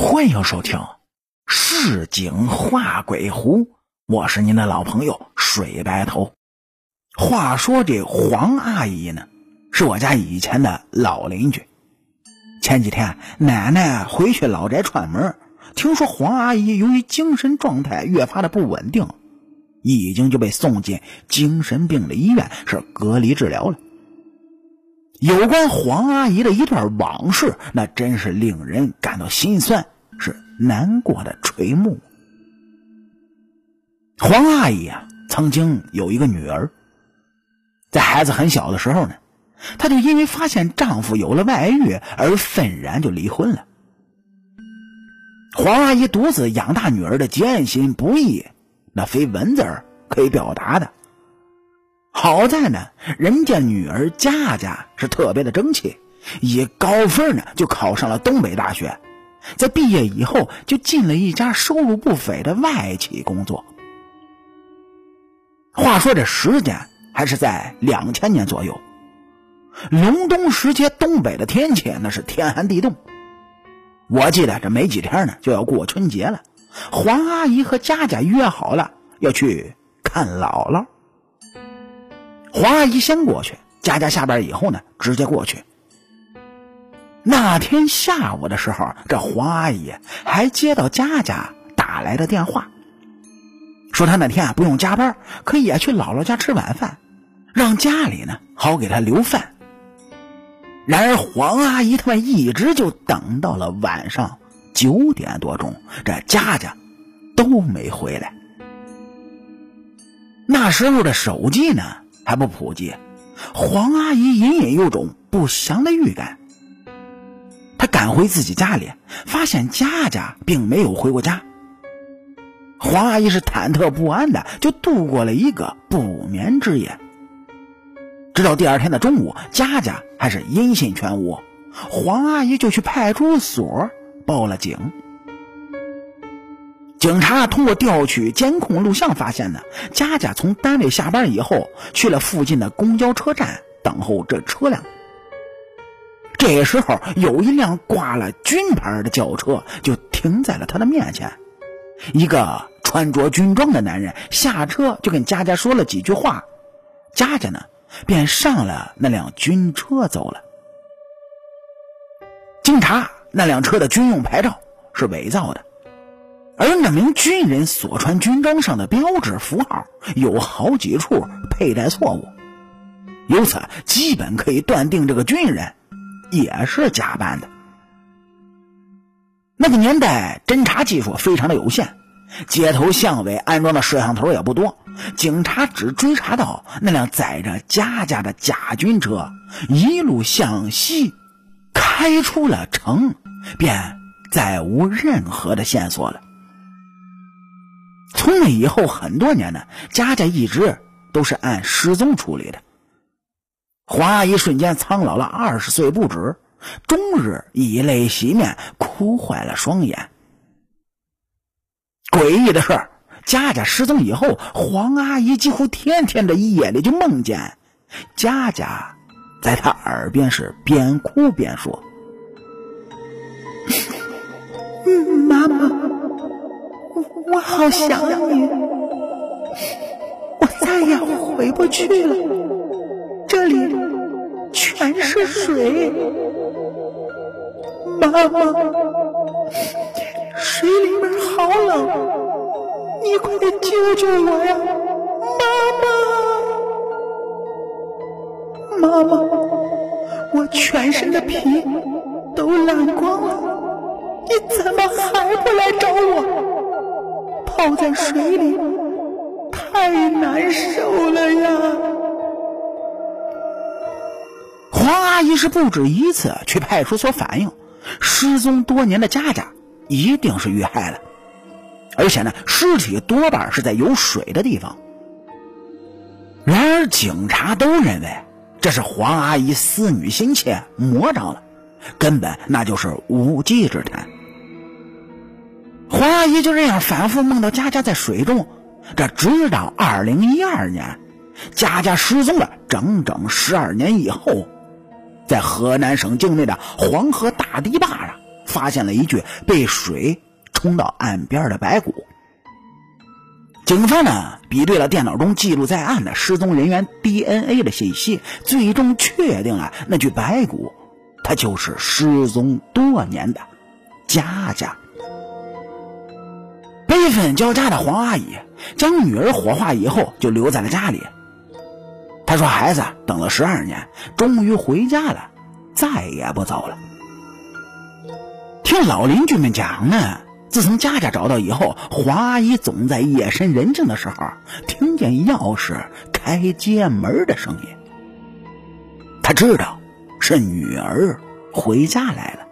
欢迎收听《市井画鬼狐》，我是您的老朋友水白头。话说这黄阿姨呢，是我家以前的老邻居。前几天奶奶回去老宅串门，听说黄阿姨由于精神状态越发的不稳定，已经就被送进精神病的医院，是隔离治疗了。有关黄阿姨的一段往事，那真是令人感到心酸，是难过的垂暮。黄阿姨啊，曾经有一个女儿，在孩子很小的时候呢，她就因为发现丈夫有了外遇而愤然就离婚了。黄阿姨独自养大女儿的艰辛不易，那非文字可以表达的。好在呢，人家女儿佳佳是特别的争气，以高分呢就考上了东北大学，在毕业以后就进了一家收入不菲的外企工作。话说这时间还是在两千年左右，隆冬时节，东北的天气那是天寒地冻。我记得这没几天呢就要过春节了，黄阿姨和佳佳约好了要去看姥姥。黄阿姨先过去，佳佳下班以后呢，直接过去。那天下午的时候，这黄阿姨还接到佳佳打来的电话，说她那天啊不用加班，可以啊去姥姥家吃晚饭，让家里呢好给她留饭。然而黄阿姨他们一直就等到了晚上九点多钟，这佳佳都没回来。那时候的手机呢？还不普及，黄阿姨隐隐有种不祥的预感。她赶回自己家里，发现佳佳并没有回过家。黄阿姨是忐忑不安的，就度过了一个不眠之夜。直到第二天的中午，佳佳还是音信全无，黄阿姨就去派出所报了警。警察通过调取监控录像发现呢，佳佳从单位下班以后去了附近的公交车站等候这车辆。这时候，有一辆挂了军牌的轿车就停在了他的面前。一个穿着军装的男人下车就跟佳佳说了几句话，佳佳呢便上了那辆军车走了。经查，那辆车的军用牌照是伪造的。而那名军人所穿军装上的标志符号有好几处佩戴错误，由此基本可以断定这个军人也是假扮的。那个年代侦查技术非常的有限，街头巷尾安装的摄像头也不多，警察只追查到那辆载着佳佳的假军车一路向西开出了城，便再无任何的线索了。从那以后很多年呢，佳佳一直都是按失踪处理的。黄阿姨瞬间苍老了二十岁不止，终日以泪洗面，哭坏了双眼。诡异的是，佳佳失踪以后，黄阿姨几乎天天的夜里就梦见佳佳在她耳边是边哭边说：“ 妈妈。”我好想你，我再也回不去了。这里全是水，妈妈，水里面好冷，你快点救救我呀，妈妈！妈妈，我全身的皮都烂光了，你怎么还不来找我？泡在水里太难受了呀！黄阿姨是不止一次去派出所反映，失踪多年的佳佳一定是遇害了，而且呢，尸体多半是在有水的地方。然而，警察都认为这是黄阿姨思女心切，魔怔了，根本那就是无稽之谈。黄阿姨就这样反复梦到佳佳在水中，这直到二零一二年，佳佳失踪了整整十二年以后，在河南省境内的黄河大堤坝上发现了一具被水冲到岸边的白骨。警方呢比对了电脑中记录在案的失踪人员 DNA 的信息，最终确定了那具白骨，他就是失踪多年的佳佳。悲愤交加的黄阿姨将女儿火化以后，就留在了家里。她说：“孩子等了十二年，终于回家了，再也不走了。”听老邻居们讲呢，自从佳佳找到以后，黄阿姨总在夜深人静的时候听见钥匙开街门的声音。她知道是女儿回家来了，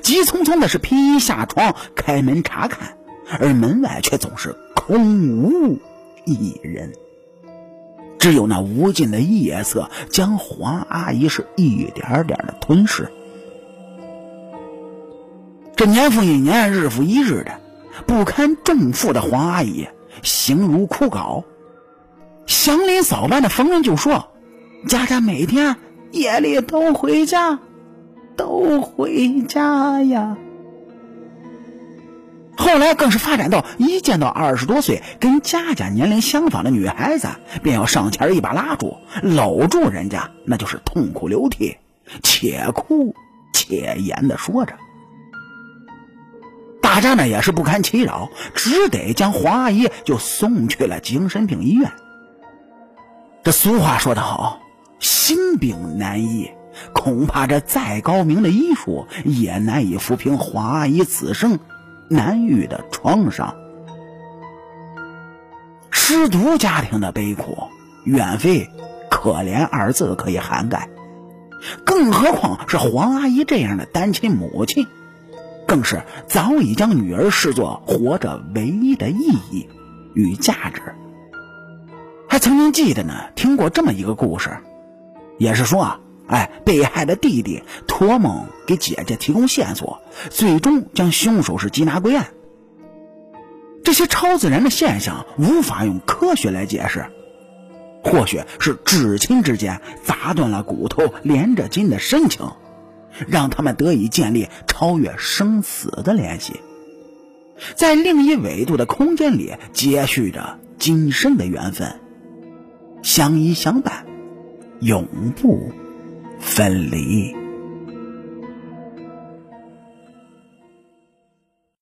急匆匆的是披衣下床开门查看。而门外却总是空无一人，只有那无尽的夜色将黄阿姨是一点点的吞噬。这年复一年，日复一日的，不堪重负的黄阿姨形如枯槁。祥林嫂般的逢人就说：“佳佳每天夜里都回家，都回家呀。”后来更是发展到一见到二十多岁跟佳佳年龄相仿的女孩子，便要上前一把拉住，搂住人家，那就是痛哭流涕，且哭且言的说着。大家呢也是不堪其扰，只得将黄阿姨就送去了精神病医院。这俗话说得好，心病难医，恐怕这再高明的医术也难以抚平黄阿姨此生。难遇的创伤，失独家庭的悲苦，远非“可怜”二字可以涵盖。更何况是黄阿姨这样的单亲母亲，更是早已将女儿视作活着唯一的意义与价值。还曾经记得呢，听过这么一个故事，也是说啊。哎，被害的弟弟托梦给姐姐提供线索，最终将凶手是缉拿归案。这些超自然的现象无法用科学来解释，或许是至亲之间砸断了骨头连着筋的深情，让他们得以建立超越生死的联系，在另一维度的空间里接续着今生的缘分，相依相伴，永不。分离。